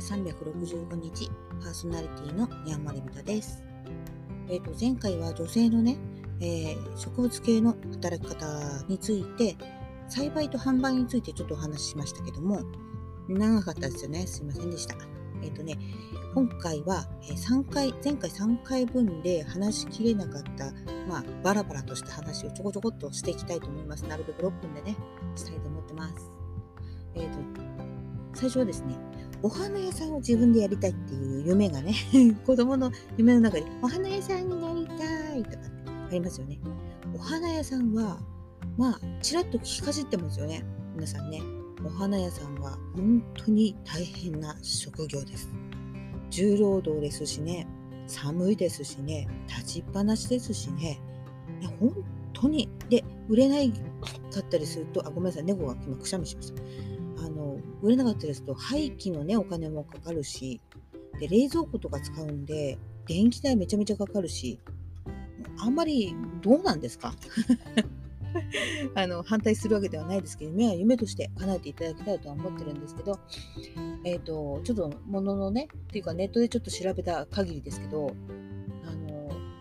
365日パーソナリティのニャンマリビタです。えっ、と前回は女性のね、えー植物系の働き方について栽培と販売についてちょっとお話ししましたけども長かったですよね。すいませんでした。えっ、とね今回は3回前回3回分で話しきれなかったまあバラバラとした話をちょこちょこっとしていきたいと思います。なるべく6分でねしたいと思ってます。えっ、と最初はですねお花屋さんを自分でやりたいっていう夢がね 子供の夢の中でお花屋さんになりたいとかってありますよね。お花屋さんはまあちらっと聞きかじってますよね。皆さんね。お花屋さんは本当に大変な職業です。重労働ですしね。寒いですしね。立ちっぱなしですしね。本当に。で売れないかったりするとあごめんなさい。猫が今くしゃみしました。あの売れなかったですと廃棄のねお金もかかるしで冷蔵庫とか使うんで電気代めちゃめちゃかかるしあんまりどうなんですか？あの反対するわけではないですけど夢は夢として叶えていただきたいとは思ってるんですけどえっ、とちょっともののねっていうかネットでちょっと調べた限りですけど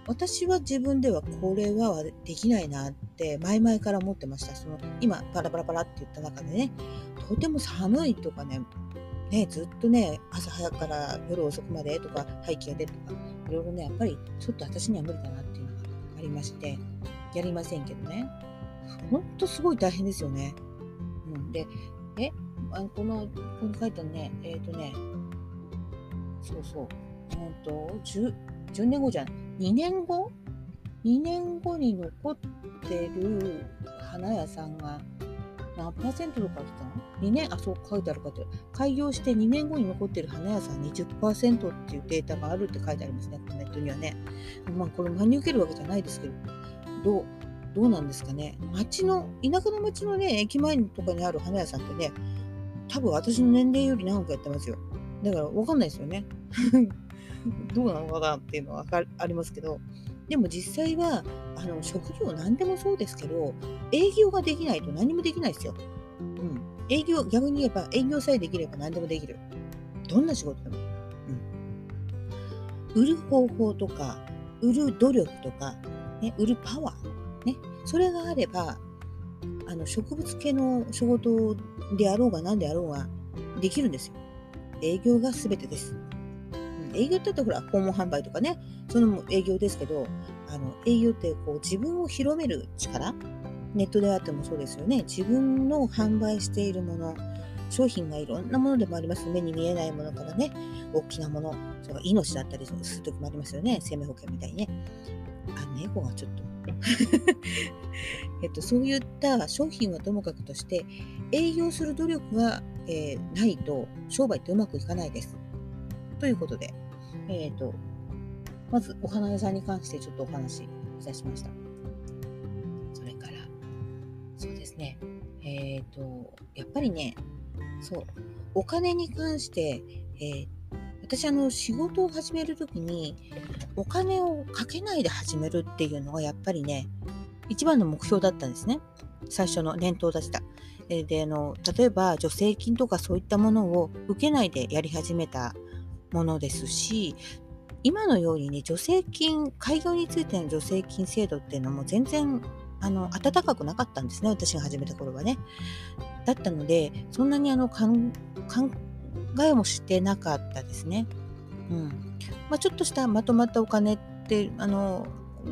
私は自分ではこれはできないなって前々から思ってました。その今パラパラパラって言った中でね。とても寒いとかねねずっとね朝早くから夜遅くまでとか廃棄が出るとかいろいろねやっぱりちょっと私には無理だなっていうのがありましてやりませんけどね。ほんとすごい大変ですよね。うん、でえあのこのここに書いてあるねえっ、とねそうそううんと 10, 10年後じゃない2年後？2年後に残ってる花屋さんが何パーセントとか来たの ?2 年、あ、そう書いてあるかって。開業して2年後に残ってる花屋さん20%っていうデータがあるって書いてありますね、このネットにはね。まあ、これ真に受けるわけじゃないですけど、どう、どうなんですかね。町の、田舎の町のね、駅前とかにある花屋さんってね、多分私の年齢より長くやってますよ。だから分かんないですよね。どうなのかなっていうのはありますけど、でも実際はあの職業何でもそうですけど営業ができないと何もできないですよ。うん、営業逆に言えば営業さえできれば何でもできる。どんな仕事でも。うん、売る方法とか売る努力とか、ね、売るパワー、ね、それがあればあの植物系の仕事であろうが何であろうができるんですよ。営業が全てです。営業って言ったらほら訪問販売とかねその営業ですけどあの営業ってこう自分を広める力ネットであってもそうですよね。自分の販売しているもの商品がいろんなものでもあります。目に見えないものからね大きなものそれ命だったりする時もありますよね。生命保険みたいにね。あ猫がちょっと。えっとそういった商品はともかくとして営業する努力が、えーないと商売ってうまくいかないです。ということでえっ、とまずお花屋さんに関してちょっとお話いたしました。それから、そうですね、えっ、と、やっぱりね、そう、お金に関して、えー私あの仕事を始めるときにお金をかけないで始めるっていうのがやっぱりね一番の目標だったんですね最初の念頭を出した。えであの例えば助成金とかそういったものを受けないでやり始めたものですし今のようにね助成金開業についての助成金制度っていうのも全然あの温かくなかったんですね私が始めた頃はね。だったのでそんなにあの考えもしてなかったですね。うんまあ、ちょっとしたまとまったお金ってあの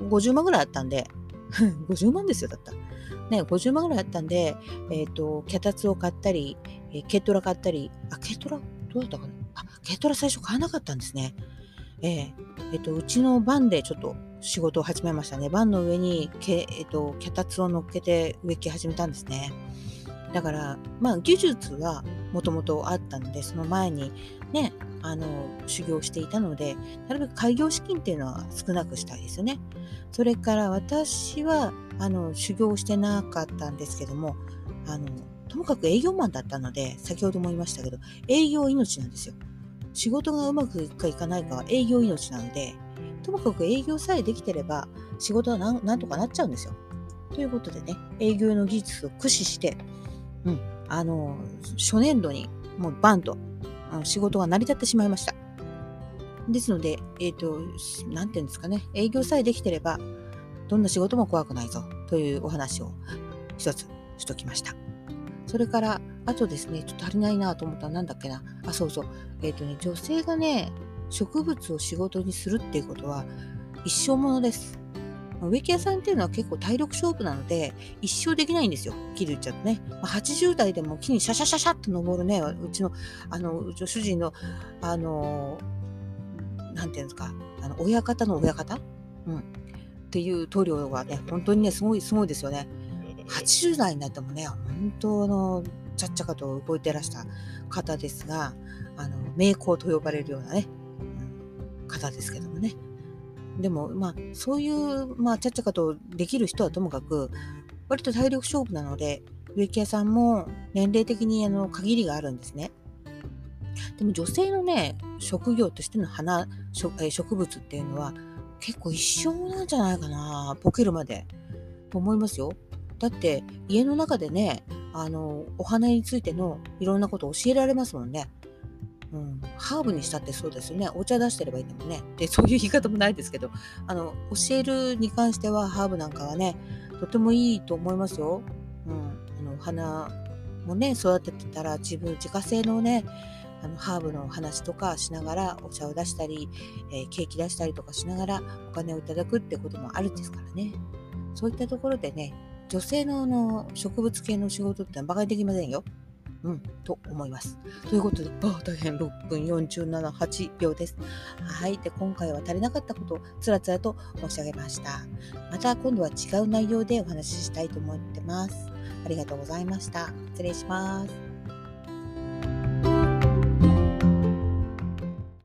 50万ぐらいあったんで 50万ですよだった。ね、50万ぐらいあったんで、えっ、と、脚立を買ったり、えー軽トラ買ったり、あ、軽トラどうだったかな、軽トラ最初買わなかったんですね。えええっと、うちのバンでちょっと仕事を始めましたね。バンの上にけ、えっと、脚立を乗っけて植木始めたんですね。だから、まあ、技術はもともとあったので、その前にね、あの、修行していたので、なるべく開業資金っていうのは少なくしたいですよね。それから私は、あの、修行してなかったんですけども、あの、ともかく営業マンだったので、先ほども言いましたけど、営業命なんですよ。仕事がうまくいくかいかないかは営業命なので、ともかく営業さえできてれば、仕事はなんとかなっちゃうんですよ。ということでね、営業の技術を駆使して、うん、あの、初年度にもうバンと仕事が成り立ってしまいました。ですので、えっ、ー、と、なんていうんですかね、営業さえできてれば、どんな仕事も怖くないぞというお話を一つしときました。それから、あとですね、ちょっと足りないなと思ったらなんだっけな。あ、そうそう。えっ、ー、とね、女性がね、植物を仕事にするっていうことは一生ものです。植木屋さんっていうのは結構体力勝負なので、一生できないんですよ。木で言っちゃうとね。まあ、80代でも木にシャシャシャシャって登るね、うちの、あの、うちの主人の、あの、なんていうんですか、あの、親方の親方？うん。っていう塗料がね、本当にね、すごい、すごいですよね。80代になってもね、本当の、ちゃっちゃかと動いてらした方ですが、あの、名工と呼ばれるようなね、うん、方ですけどもね。でも、まあ、そういう、まあ、ちゃっちゃかとできる人はともかく、割と体力勝負なので、植木屋さんも年齢的にあの限りがあるんですね。でも女性のね、職業としての花、植物っていうのは結構一生なんじゃないかな、ポケるまで。思いますよ。だって家の中でね、あの、お花についてのいろんなことを教えられますもんね。うん、ハーブにしたってそうですよね。お茶出してればいいんだもんね。で、そういう言い方もないですけど、あの、教えるに関してはハーブなんかはね、とてもいいと思いますよ。うん。あのお、花もね、育ててたら自分、自家製のね、あのハーブの話とかしながらお茶を出したり、えー、ケーキ出したりとかしながらお金をいただくってこともあるんですからね。そういったところでね、女性のの植物系の仕事ってのは馬鹿にできませんよ。うん、と思います。ということで、あ大変6分47、8秒です。はい。で、今回は足りなかったことをつらつらと申し上げました。また今度は違う内容でお話ししたいと思ってます。ありがとうございました。失礼します。